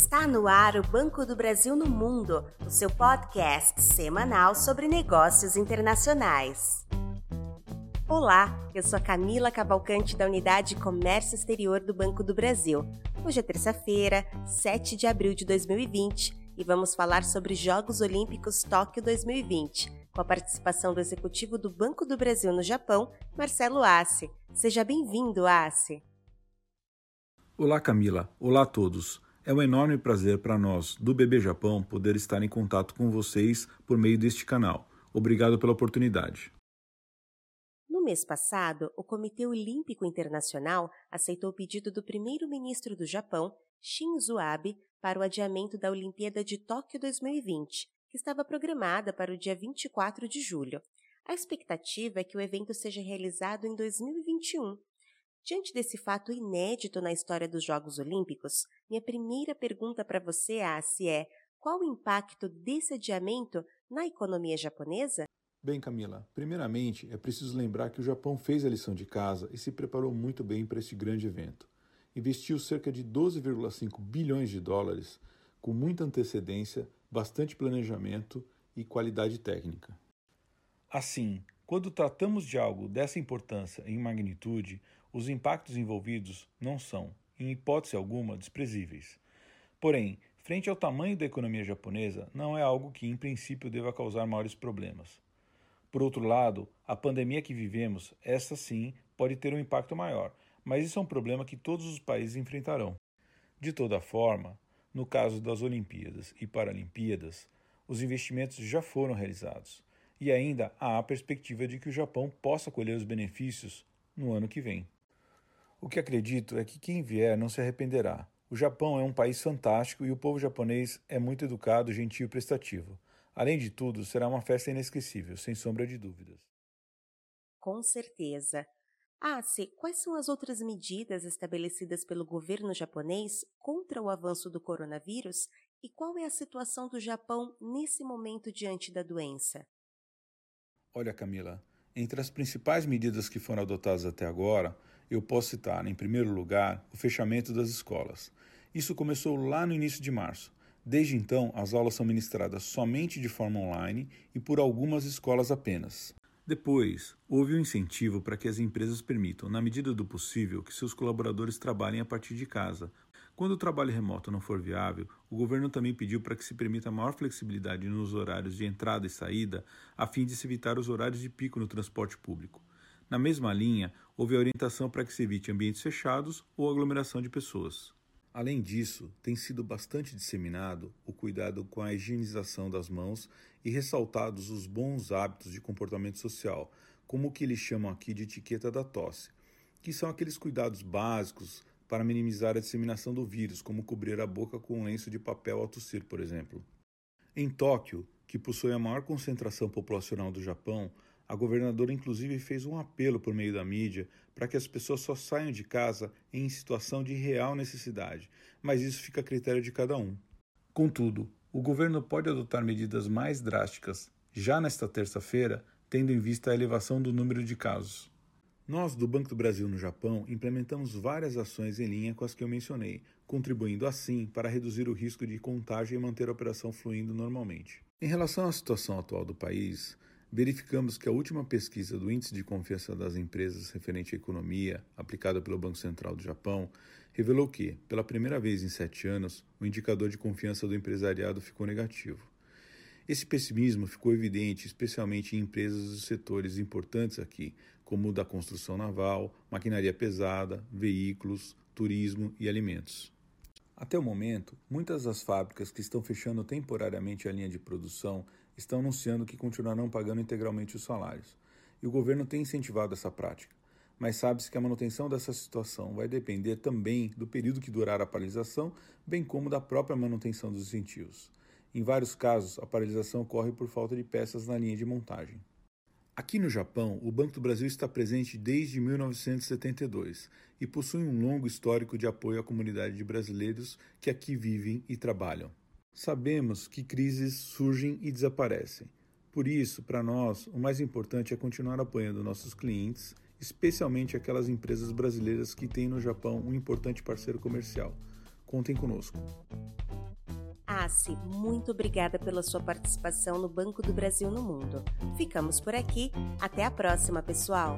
Está no ar o Banco do Brasil no Mundo, o seu podcast semanal sobre negócios internacionais. Olá, eu sou a Camila Cavalcante da Unidade Comércio Exterior do Banco do Brasil. Hoje é terça-feira, 7 de abril de 2020 e vamos falar sobre Jogos Olímpicos Tóquio 2020, com a participação do executivo do Banco do Brasil no Japão, Marcelo Assi. Seja bem-vindo, Assi. Olá, Camila. Olá a todos. É um enorme prazer para nós, do BB Japão, poder estar em contato com vocês por meio deste canal. Obrigado pela oportunidade. No mês passado, o Comitê Olímpico Internacional aceitou o pedido do primeiro-ministro do Japão, Shinzo Abe, para o adiamento da Olimpíada de Tóquio 2020, que estava programada para o dia 24 de julho. A expectativa é que o evento seja realizado em 2021, Diante desse fato inédito na história dos Jogos Olímpicos, minha primeira pergunta para você, Asi, é qual o impacto desse adiamento na economia japonesa? Bem, Camila, primeiramente é preciso lembrar que o Japão fez a lição de casa e se preparou muito bem para este grande evento. Investiu cerca de 12,5 bilhões de dólares com muita antecedência, bastante planejamento e qualidade técnica. Assim, quando tratamos de algo dessa importância e magnitude, os impactos envolvidos não são, em hipótese alguma, desprezíveis. Porém, frente ao tamanho da economia japonesa, não é algo que, em princípio, deva causar maiores problemas. Por outro lado, a pandemia que vivemos, essa sim, pode ter um impacto maior, mas isso é um problema que todos os países enfrentarão. De toda forma, no caso das Olimpíadas e Paralimpíadas, os investimentos já foram realizados e ainda há a perspectiva de que o Japão possa colher os benefícios no ano que vem. O que acredito é que quem vier não se arrependerá. O Japão é um país fantástico e o povo japonês é muito educado, gentil e prestativo. Além de tudo, será uma festa inesquecível, sem sombra de dúvidas. Com certeza. Ah, se quais são as outras medidas estabelecidas pelo governo japonês contra o avanço do coronavírus e qual é a situação do Japão nesse momento diante da doença? Olha, Camila, entre as principais medidas que foram adotadas até agora, eu posso citar, em primeiro lugar, o fechamento das escolas. Isso começou lá no início de março. Desde então, as aulas são ministradas somente de forma online e por algumas escolas apenas. Depois, houve um incentivo para que as empresas permitam, na medida do possível, que seus colaboradores trabalhem a partir de casa. Quando o trabalho remoto não for viável, o governo também pediu para que se permita maior flexibilidade nos horários de entrada e saída, a fim de se evitar os horários de pico no transporte público. Na mesma linha, houve a orientação para que se evite ambientes fechados ou aglomeração de pessoas. Além disso, tem sido bastante disseminado o cuidado com a higienização das mãos e ressaltados os bons hábitos de comportamento social, como o que eles chamam aqui de etiqueta da tosse, que são aqueles cuidados básicos para minimizar a disseminação do vírus, como cobrir a boca com um lenço de papel ao tossir, por exemplo. Em Tóquio, que possui a maior concentração populacional do Japão, a governadora, inclusive, fez um apelo por meio da mídia para que as pessoas só saiam de casa em situação de real necessidade, mas isso fica a critério de cada um. Contudo, o governo pode adotar medidas mais drásticas já nesta terça-feira, tendo em vista a elevação do número de casos. Nós, do Banco do Brasil no Japão, implementamos várias ações em linha com as que eu mencionei, contribuindo assim para reduzir o risco de contágio e manter a operação fluindo normalmente. Em relação à situação atual do país, verificamos que a última pesquisa do Índice de Confiança das Empresas referente à economia, aplicada pelo Banco Central do Japão, revelou que, pela primeira vez em sete anos, o indicador de confiança do empresariado ficou negativo. Esse pessimismo ficou evidente especialmente em empresas dos setores importantes aqui, como o da construção naval, maquinaria pesada, veículos, turismo e alimentos. Até o momento, muitas das fábricas que estão fechando temporariamente a linha de produção estão anunciando que continuarão pagando integralmente os salários. E o governo tem incentivado essa prática. Mas sabe-se que a manutenção dessa situação vai depender também do período que durar a paralisação, bem como da própria manutenção dos incentivos. Em vários casos, a paralisação ocorre por falta de peças na linha de montagem. Aqui no Japão, o Banco do Brasil está presente desde 1972 e possui um longo histórico de apoio à comunidade de brasileiros que aqui vivem e trabalham. Sabemos que crises surgem e desaparecem. Por isso, para nós, o mais importante é continuar apoiando nossos clientes, especialmente aquelas empresas brasileiras que têm no Japão um importante parceiro comercial. Contem conosco. Tassi, muito obrigada pela sua participação no Banco do Brasil no Mundo. Ficamos por aqui. Até a próxima, pessoal!